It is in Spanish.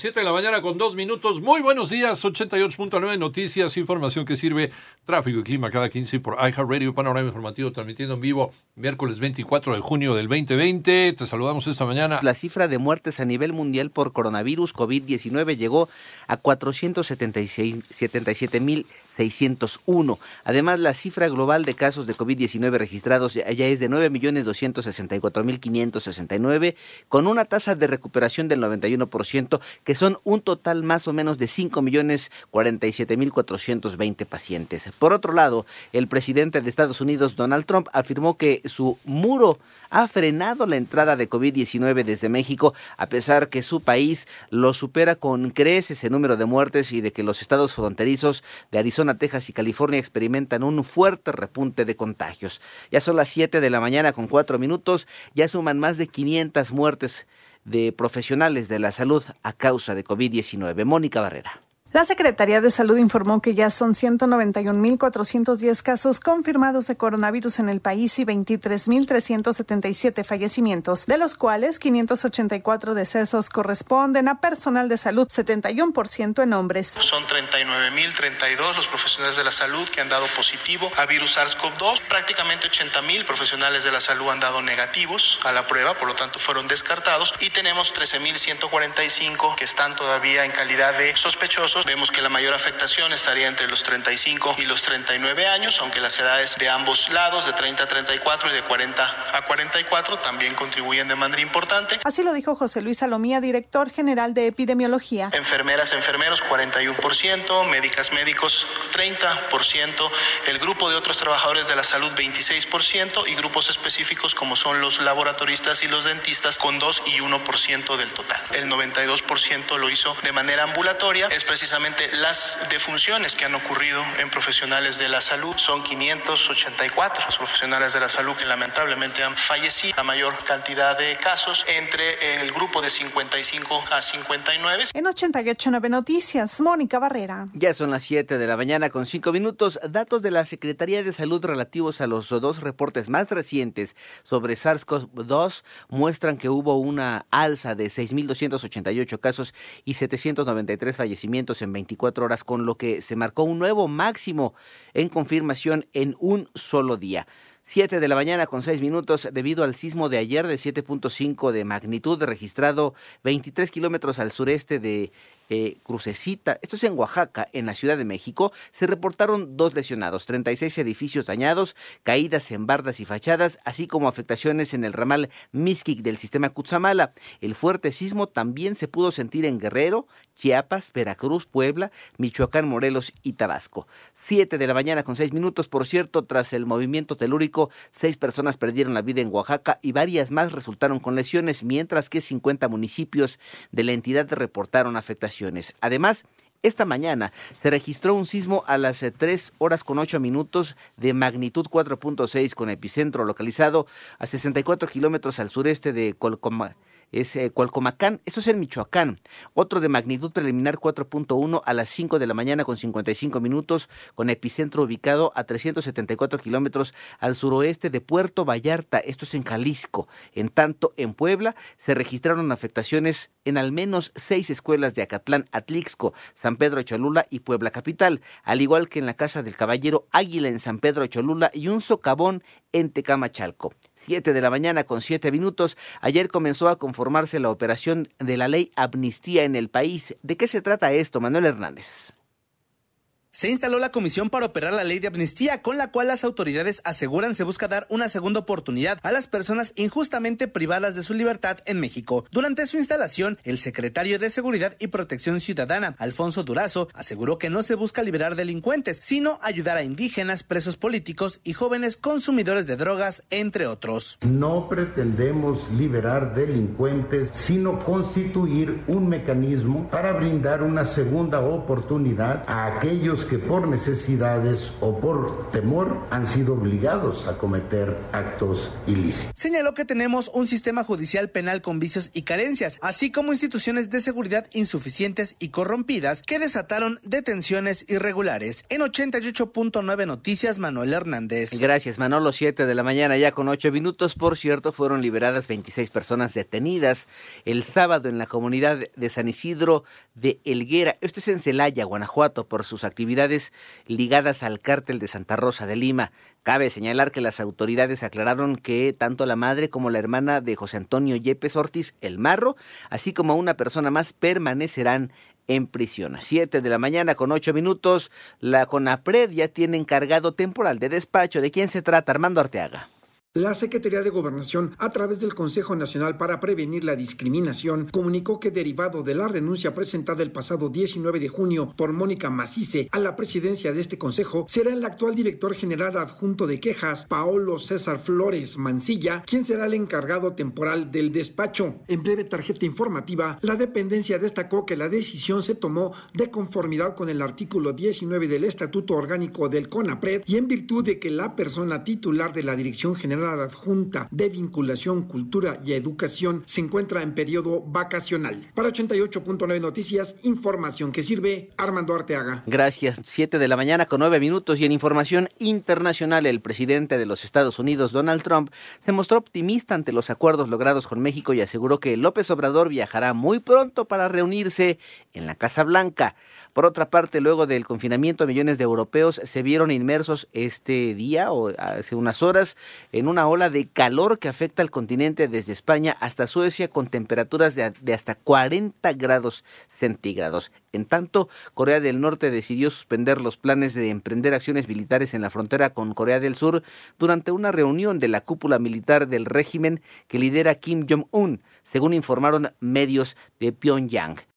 7 de la mañana con dos minutos. Muy buenos días, 88.9 Noticias, información que sirve tráfico y clima cada 15 por iHeartRadio, panorama informativo transmitiendo en vivo miércoles 24 de junio del 2020. Te saludamos esta mañana. La cifra de muertes a nivel mundial por coronavirus COVID-19 llegó a 477.601. Además, la cifra global de casos de COVID-19 registrados ya es de 9.264.569, con una tasa de recuperación del 91%, que son un total más o menos de 5.047.420 pacientes. Por otro lado, el presidente de Estados Unidos, Donald Trump, afirmó que su muro ha frenado la entrada de COVID-19 desde México, a pesar que su país lo supera con creces en número de muertes y de que los estados fronterizos de Arizona, Texas y California experimentan un fuerte repunte de contagios. Ya son las 7 de la mañana con 4 minutos, ya suman más de 500 muertes de profesionales de la salud a causa de COVID-19. Mónica Barrera. La Secretaría de Salud informó que ya son 191.410 casos confirmados de coronavirus en el país y 23.377 fallecimientos, de los cuales 584 decesos corresponden a personal de salud, 71% en hombres. Son 39.032 los profesionales de la salud que han dado positivo a virus SARS-CoV-2. Prácticamente 80.000 profesionales de la salud han dado negativos a la prueba, por lo tanto fueron descartados y tenemos 13.145 que están todavía en calidad de sospechosos vemos que la mayor afectación estaría entre los 35 y los 39 años, aunque las edades de ambos lados, de 30 a 34 y de 40 a 44, también contribuyen de manera importante. Así lo dijo José Luis Salomía, director general de epidemiología. Enfermeras, enfermeros, 41%, médicas, médicos, 30%, el grupo de otros trabajadores de la salud, 26%, y grupos específicos como son los laboratoristas y los dentistas, con 2 y 1% del total. El 92% lo hizo de manera ambulatoria, es precisamente las defunciones que han ocurrido en profesionales de la salud. Son 584 los profesionales de la salud que lamentablemente han fallecido. La mayor cantidad de casos entre el grupo de 55 a 59. En 889 Noticias, Mónica Barrera. Ya son las 7 de la mañana con 5 minutos. Datos de la Secretaría de Salud relativos a los dos reportes más recientes sobre SARS-CoV-2 muestran que hubo una alza de 6.288 casos y 793 fallecimientos en 24 horas, con lo que se marcó un nuevo máximo en confirmación en un solo día. 7 de la mañana con 6 minutos debido al sismo de ayer de 7.5 de magnitud registrado 23 kilómetros al sureste de eh, Crucecita, esto es en Oaxaca, en la Ciudad de México, se reportaron dos lesionados, 36 edificios dañados, caídas en bardas y fachadas, así como afectaciones en el ramal Mixquic del sistema Cutzamala. El fuerte sismo también se pudo sentir en Guerrero, Chiapas, Veracruz, Puebla, Michoacán, Morelos y Tabasco. Siete de la mañana con seis minutos, por cierto, tras el movimiento telúrico, seis personas perdieron la vida en Oaxaca y varias más resultaron con lesiones, mientras que 50 municipios de la entidad reportaron afectaciones Además, esta mañana se registró un sismo a las 3 eh, horas con 8 minutos de magnitud 4.6 con epicentro localizado a 64 kilómetros al sureste de Colcoma es eh, Cualcomacán, eso es en Michoacán. Otro de magnitud preliminar 4.1 a las 5 de la mañana con 55 minutos, con epicentro ubicado a 374 kilómetros al suroeste de Puerto Vallarta, esto es en Jalisco. En tanto, en Puebla se registraron afectaciones en al menos seis escuelas de Acatlán, Atlixco, San Pedro Cholula y Puebla Capital, al igual que en la Casa del Caballero Águila en San Pedro Cholula y un socavón en Tecamachalco. Siete de la mañana con siete minutos. Ayer comenzó a conformarse la operación de la ley amnistía en el país. ¿De qué se trata esto, Manuel Hernández? Se instaló la comisión para operar la ley de amnistía, con la cual las autoridades aseguran se busca dar una segunda oportunidad a las personas injustamente privadas de su libertad en México. Durante su instalación, el secretario de Seguridad y Protección Ciudadana, Alfonso Durazo, aseguró que no se busca liberar delincuentes, sino ayudar a indígenas, presos políticos y jóvenes consumidores de drogas, entre otros. No pretendemos liberar delincuentes, sino constituir un mecanismo para brindar una segunda oportunidad a aquellos aquellos que por necesidades o por temor han sido obligados a cometer actos ilícitos. Señaló que tenemos un sistema judicial penal con vicios y carencias, así como instituciones de seguridad insuficientes y corrompidas que desataron detenciones irregulares. En 88.9 Noticias, Manuel Hernández. Gracias, Manolo. 7 de la mañana, ya con 8 minutos. Por cierto, fueron liberadas 26 personas detenidas el sábado en la comunidad de San Isidro de Elguera. Esto es en Celaya, Guanajuato, por sus actividades ligadas al cártel de Santa Rosa de Lima. Cabe señalar que las autoridades aclararon que tanto la madre como la hermana de José Antonio Yepes Ortiz, el Marro, así como una persona más permanecerán en prisión. Siete de la mañana con ocho minutos, la CONAPRED ya tiene encargado temporal de despacho. ¿De quién se trata? Armando Arteaga. La Secretaría de Gobernación, a través del Consejo Nacional para Prevenir la Discriminación, comunicó que derivado de la renuncia presentada el pasado 19 de junio por Mónica Macice a la presidencia de este consejo, será el actual director general adjunto de quejas, Paolo César Flores Mancilla, quien será el encargado temporal del despacho. En breve tarjeta informativa, la dependencia destacó que la decisión se tomó de conformidad con el artículo 19 del Estatuto Orgánico del CONAPRED y en virtud de que la persona titular de la Dirección General Adjunta de Vinculación, Cultura y Educación se encuentra en periodo vacacional. Para 88.9 Noticias, información que sirve Armando Arteaga. Gracias. 7 de la mañana con 9 minutos y en información internacional, el presidente de los Estados Unidos, Donald Trump, se mostró optimista ante los acuerdos logrados con México y aseguró que López Obrador viajará muy pronto para reunirse en la Casa Blanca. Por otra parte, luego del confinamiento, millones de europeos se vieron inmersos este día o hace unas horas en una ola de calor que afecta al continente desde España hasta Suecia con temperaturas de, hasta 40 grados centígrados. En tanto, Corea del Norte decidió suspender los planes de emprender acciones militares en la frontera con Corea del Sur durante una reunión de la cúpula militar del régimen que lidera Kim Jong-un, según informaron medios de Pyongyang.